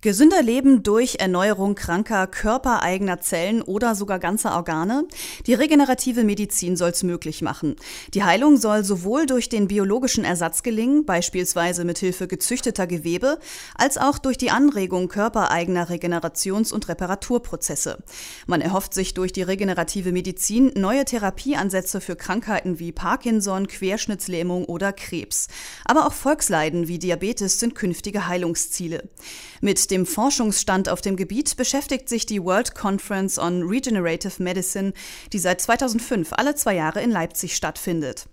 Gesünder leben durch Erneuerung kranker, körpereigener Zellen oder sogar ganzer Organe? Die regenerative Medizin soll es möglich machen. Die Heilung soll sowohl durch den biologischen Ersatz gelingen, beispielsweise mit Hilfe gezüchteter Gewebe, als auch durch die Anregung körpereigener Regenerations- und Reparaturprozesse. Man erhofft sich durch die regenerative Medizin neue Therapieansätze für Krankheiten wie Parkinson, Querschnittslähmung oder Krebs. Aber auch Volksleiden wie Diabetes sind künftige Heilungsziele. Mit dem Forschungsstand auf dem Gebiet beschäftigt sich die World Conference on Regenerative Medicine, die seit 2005 alle zwei Jahre in Leipzig stattfindet.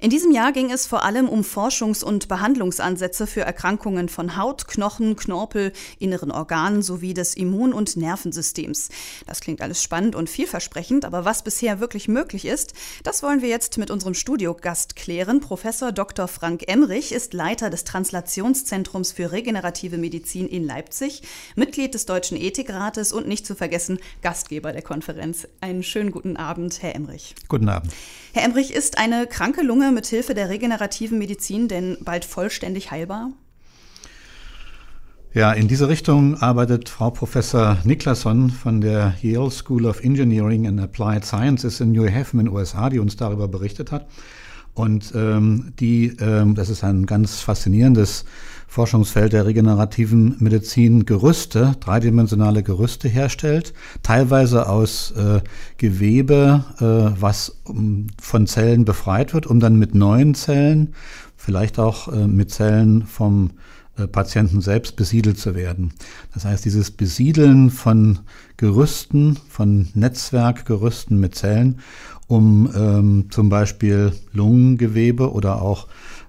In diesem Jahr ging es vor allem um Forschungs- und Behandlungsansätze für Erkrankungen von Haut, Knochen, Knorpel, inneren Organen sowie des Immun- und Nervensystems. Das klingt alles spannend und vielversprechend, aber was bisher wirklich möglich ist, das wollen wir jetzt mit unserem Studiogast klären. Professor Dr. Frank Emrich ist Leiter des Translationszentrums für regenerative Medizin in Leipzig, Mitglied des Deutschen Ethikrates und nicht zu vergessen Gastgeber der Konferenz. Einen schönen guten Abend, Herr Emrich. Guten Abend. Herr Emrich, ist eine kranke Lunge mit Hilfe der regenerativen Medizin denn bald vollständig heilbar? Ja, in diese Richtung arbeitet Frau Professor Niklasson von der Yale School of Engineering and Applied Sciences in New Haven in den USA, die uns darüber berichtet hat. Und ähm, die, ähm, das ist ein ganz faszinierendes Forschungsfeld der regenerativen Medizin Gerüste, dreidimensionale Gerüste herstellt, teilweise aus äh, Gewebe, äh, was um, von Zellen befreit wird, um dann mit neuen Zellen, vielleicht auch äh, mit Zellen vom äh, Patienten selbst besiedelt zu werden. Das heißt, dieses Besiedeln von Gerüsten, von Netzwerkgerüsten mit Zellen, um ähm, zum Beispiel Lungengewebe oder auch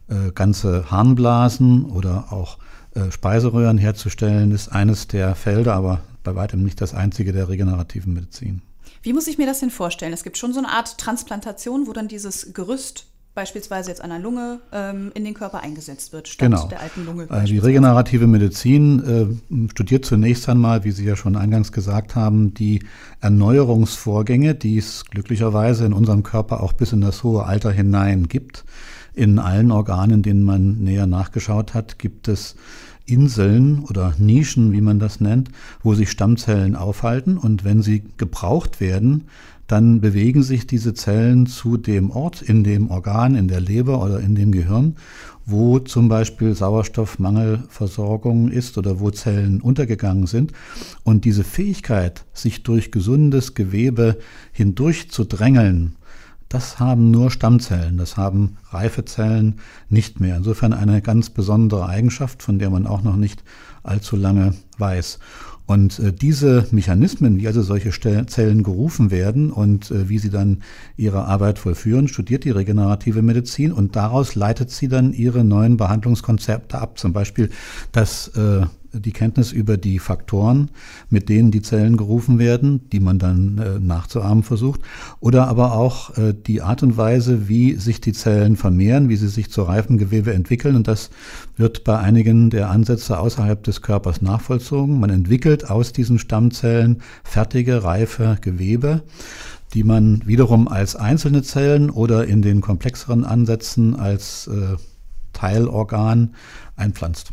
äh, ganze Harnblasen oder auch äh, Speiseröhren herzustellen, ist eines der Felder, aber bei weitem nicht das einzige der regenerativen Medizin. Wie muss ich mir das denn vorstellen? Es gibt schon so eine Art Transplantation, wo dann dieses Gerüst beispielsweise jetzt einer Lunge ähm, in den Körper eingesetzt wird, statt genau. der alten Lunge. Also die regenerative Medizin äh, studiert zunächst einmal, wie Sie ja schon eingangs gesagt haben, die Erneuerungsvorgänge, die es glücklicherweise in unserem Körper auch bis in das hohe Alter hinein gibt. In allen Organen, denen man näher nachgeschaut hat, gibt es Inseln oder Nischen, wie man das nennt, wo sich Stammzellen aufhalten und wenn sie gebraucht werden, dann bewegen sich diese Zellen zu dem Ort in dem Organ, in der Leber oder in dem Gehirn, wo zum Beispiel Sauerstoffmangelversorgung ist oder wo Zellen untergegangen sind. Und diese Fähigkeit, sich durch gesundes Gewebe hindurch zu drängeln, das haben nur Stammzellen, das haben reife Zellen nicht mehr. Insofern eine ganz besondere Eigenschaft, von der man auch noch nicht allzu lange weiß. Und äh, diese Mechanismen, wie also solche Zellen gerufen werden und äh, wie sie dann ihre Arbeit vollführen, studiert die regenerative Medizin und daraus leitet sie dann ihre neuen Behandlungskonzepte ab. Zum Beispiel das äh, die Kenntnis über die Faktoren, mit denen die Zellen gerufen werden, die man dann äh, nachzuahmen versucht, oder aber auch äh, die Art und Weise, wie sich die Zellen vermehren, wie sie sich zu reifen Gewebe entwickeln. Und das wird bei einigen der Ansätze außerhalb des Körpers nachvollzogen. Man entwickelt aus diesen Stammzellen fertige, reife Gewebe die man wiederum als einzelne Zellen oder in den komplexeren Ansätzen als äh, Teilorgan einpflanzt.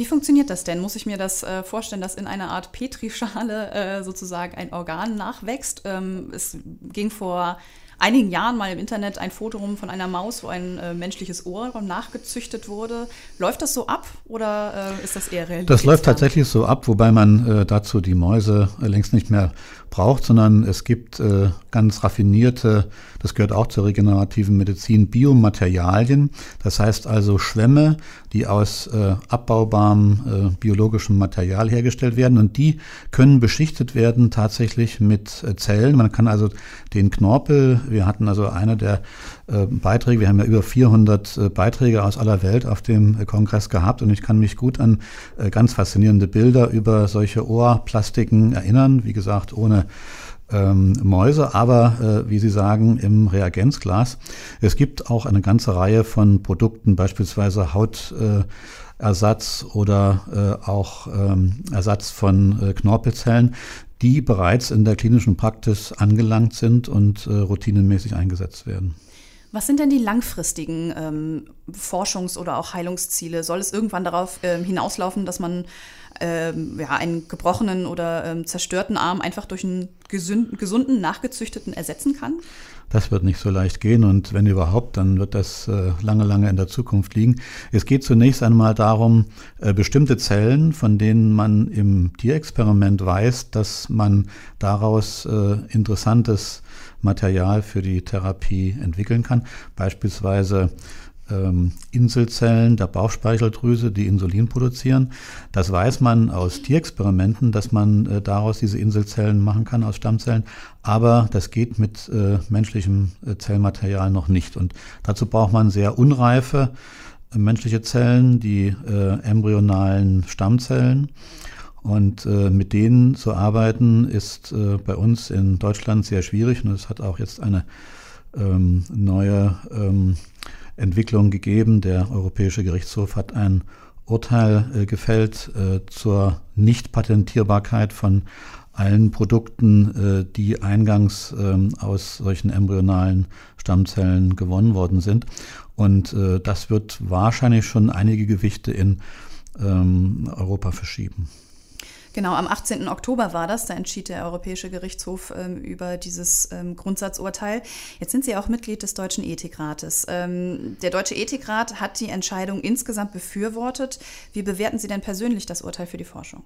Wie funktioniert das denn? Muss ich mir das äh, vorstellen, dass in einer Art Petrischale äh, sozusagen ein Organ nachwächst? Ähm, es ging vor einigen Jahren mal im Internet ein Foto rum von einer Maus, wo ein äh, menschliches Ohr nachgezüchtet wurde. Läuft das so ab oder äh, ist das eher realistisch? Das läuft tatsächlich so ab, wobei man äh, dazu die Mäuse äh, längst nicht mehr braucht, sondern es gibt äh, ganz raffinierte, das gehört auch zur regenerativen Medizin, Biomaterialien. Das heißt also Schwämme, die aus äh, abbaubarem biologischem Material hergestellt werden und die können beschichtet werden tatsächlich mit Zellen. Man kann also den Knorpel, wir hatten also eine der äh, Beiträge, wir haben ja über 400 äh, Beiträge aus aller Welt auf dem Kongress gehabt und ich kann mich gut an äh, ganz faszinierende Bilder über solche Ohrplastiken erinnern. Wie gesagt, ohne ähm, Mäuse, aber äh, wie Sie sagen, im Reagenzglas. Es gibt auch eine ganze Reihe von Produkten, beispielsweise Hautersatz äh, oder äh, auch ähm, Ersatz von äh, Knorpelzellen, die bereits in der klinischen Praxis angelangt sind und äh, routinemäßig eingesetzt werden. Was sind denn die langfristigen ähm, Forschungs- oder auch Heilungsziele? Soll es irgendwann darauf ähm, hinauslaufen, dass man ähm, ja, einen gebrochenen oder ähm, zerstörten Arm einfach durch einen gesunden, gesunden, nachgezüchteten ersetzen kann? Das wird nicht so leicht gehen und wenn überhaupt, dann wird das äh, lange, lange in der Zukunft liegen. Es geht zunächst einmal darum, äh, bestimmte Zellen, von denen man im Tierexperiment weiß, dass man daraus äh, interessantes Material für die Therapie entwickeln kann. Beispielsweise ähm, Inselzellen der Bauchspeicheldrüse, die Insulin produzieren. Das weiß man aus Tierexperimenten, dass man äh, daraus diese Inselzellen machen kann aus Stammzellen. Aber das geht mit äh, menschlichem äh, Zellmaterial noch nicht. Und dazu braucht man sehr unreife äh, menschliche Zellen, die äh, embryonalen Stammzellen. Und äh, mit denen zu arbeiten ist äh, bei uns in Deutschland sehr schwierig und es hat auch jetzt eine ähm, neue ähm, Entwicklung gegeben. Der Europäische Gerichtshof hat ein Urteil äh, gefällt äh, zur Nichtpatentierbarkeit von allen Produkten, äh, die eingangs ähm, aus solchen embryonalen Stammzellen gewonnen worden sind. Und äh, das wird wahrscheinlich schon einige Gewichte in ähm, Europa verschieben. Genau, am 18. Oktober war das. Da entschied der Europäische Gerichtshof ähm, über dieses ähm, Grundsatzurteil. Jetzt sind Sie auch Mitglied des Deutschen Ethikrates. Ähm, der Deutsche Ethikrat hat die Entscheidung insgesamt befürwortet. Wie bewerten Sie denn persönlich das Urteil für die Forschung?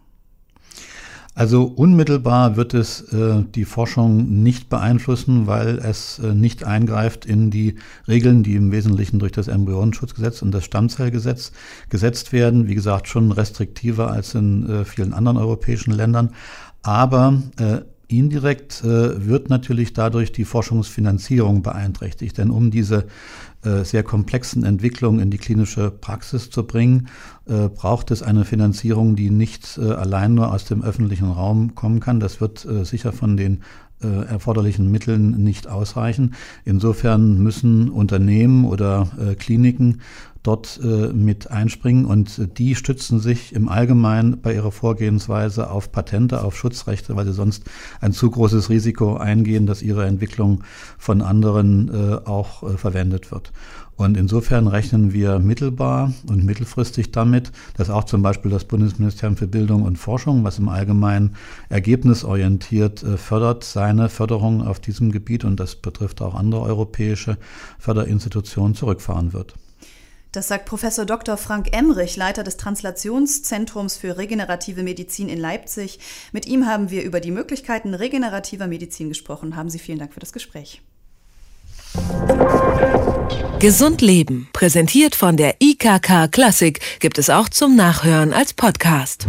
Also unmittelbar wird es äh, die Forschung nicht beeinflussen, weil es äh, nicht eingreift in die Regeln, die im Wesentlichen durch das Embryonenschutzgesetz und das Stammzellgesetz gesetzt werden. Wie gesagt, schon restriktiver als in äh, vielen anderen europäischen Ländern. Aber äh, Indirekt äh, wird natürlich dadurch die Forschungsfinanzierung beeinträchtigt, denn um diese äh, sehr komplexen Entwicklungen in die klinische Praxis zu bringen, äh, braucht es eine Finanzierung, die nicht äh, allein nur aus dem öffentlichen Raum kommen kann. Das wird äh, sicher von den äh, erforderlichen Mitteln nicht ausreichen. Insofern müssen Unternehmen oder Kliniken dort äh, mit einspringen und die stützen sich im Allgemeinen bei ihrer Vorgehensweise auf Patente, auf Schutzrechte, weil sie sonst ein zu großes Risiko eingehen, dass ihre Entwicklung von anderen äh, auch äh, verwendet wird. Und insofern rechnen wir mittelbar und mittelfristig damit, dass auch zum Beispiel das Bundesministerium für Bildung und Forschung, was im Allgemeinen ergebnisorientiert äh, fördert, seine Förderung auf diesem Gebiet, und das betrifft auch andere europäische Förderinstitutionen, zurückfahren wird. Das sagt Professor Dr. Frank Emrich, Leiter des Translationszentrums für regenerative Medizin in Leipzig. Mit ihm haben wir über die Möglichkeiten regenerativer Medizin gesprochen. Haben Sie vielen Dank für das Gespräch. Gesund Leben, präsentiert von der IKK Klassik, gibt es auch zum Nachhören als Podcast.